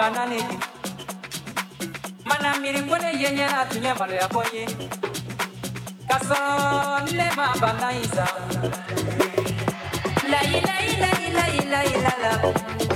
fana niki mana miiri ko ne la.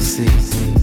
sei.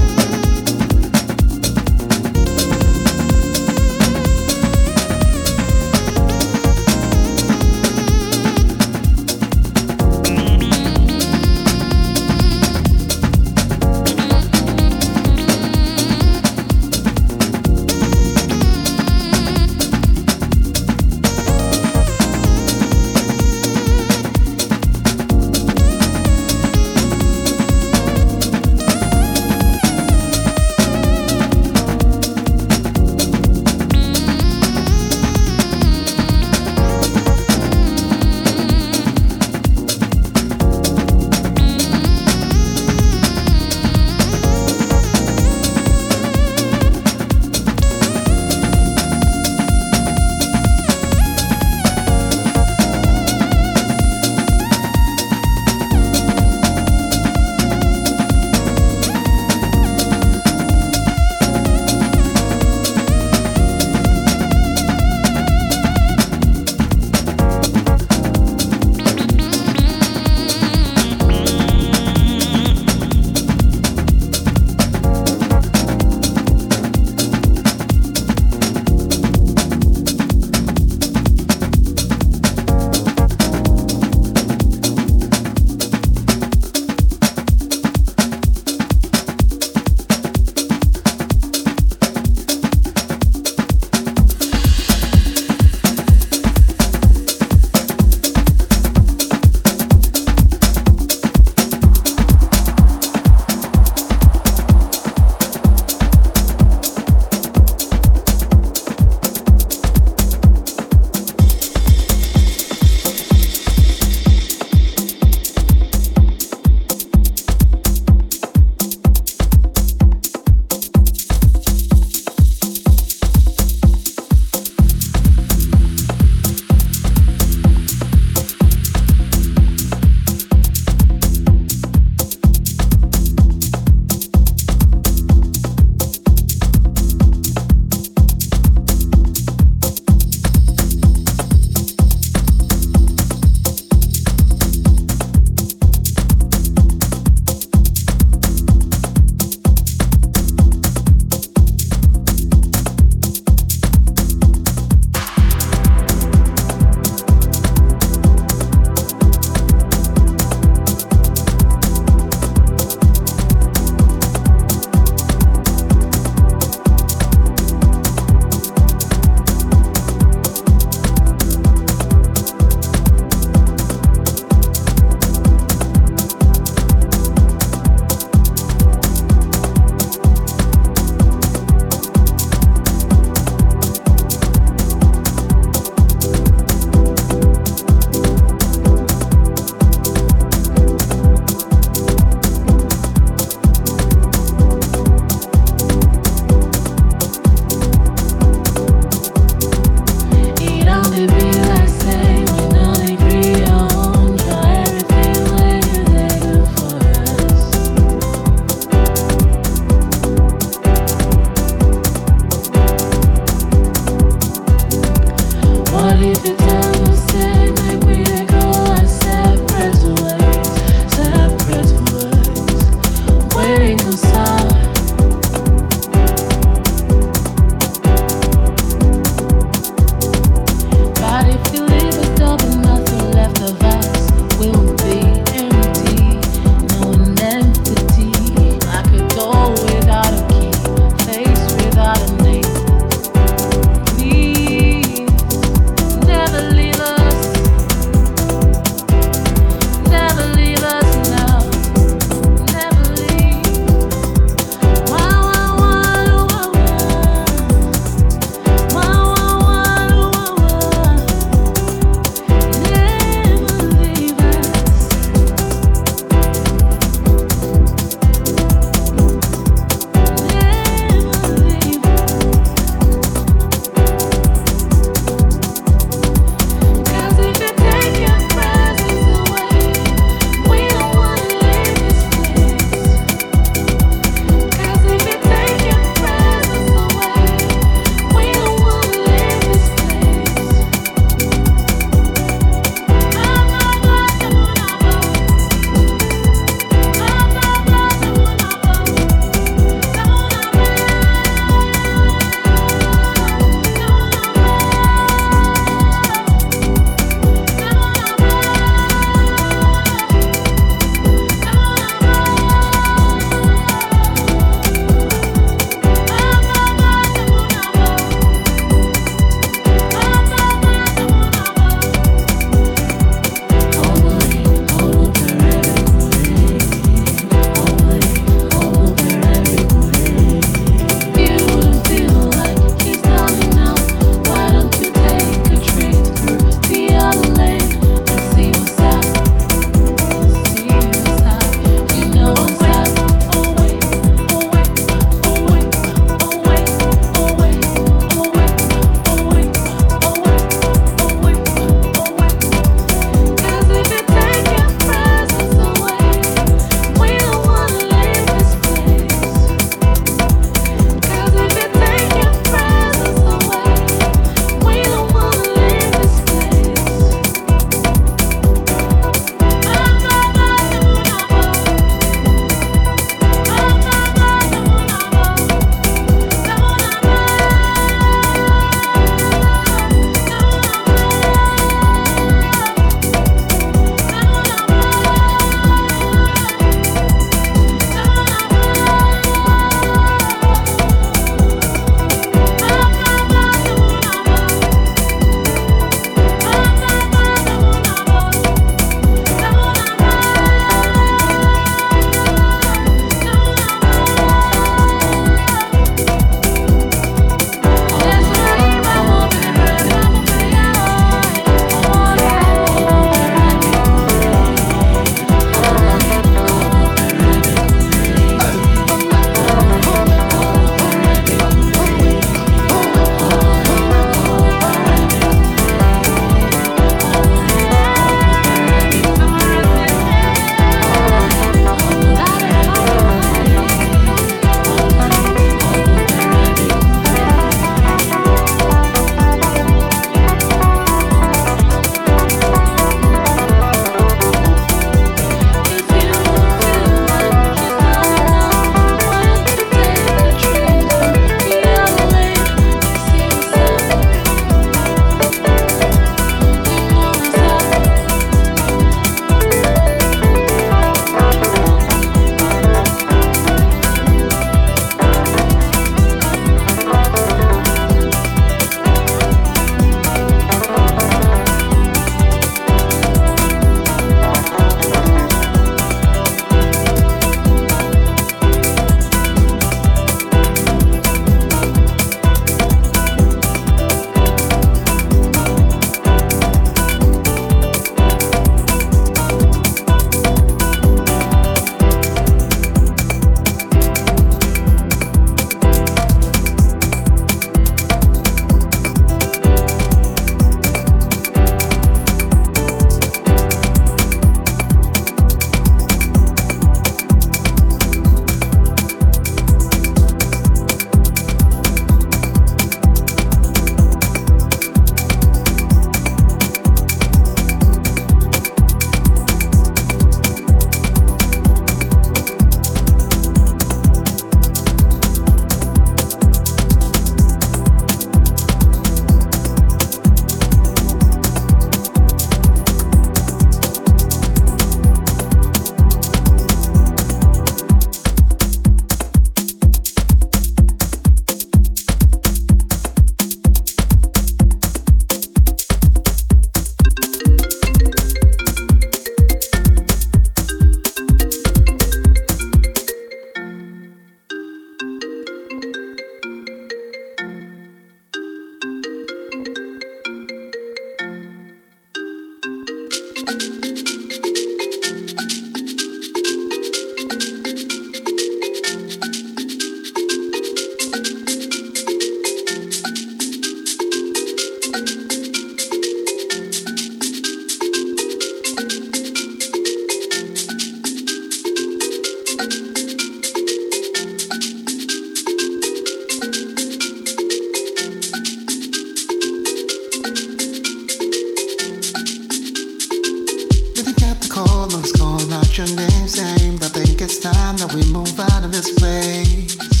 woman's calling out your name, saying, I think it's time that we move out of this place.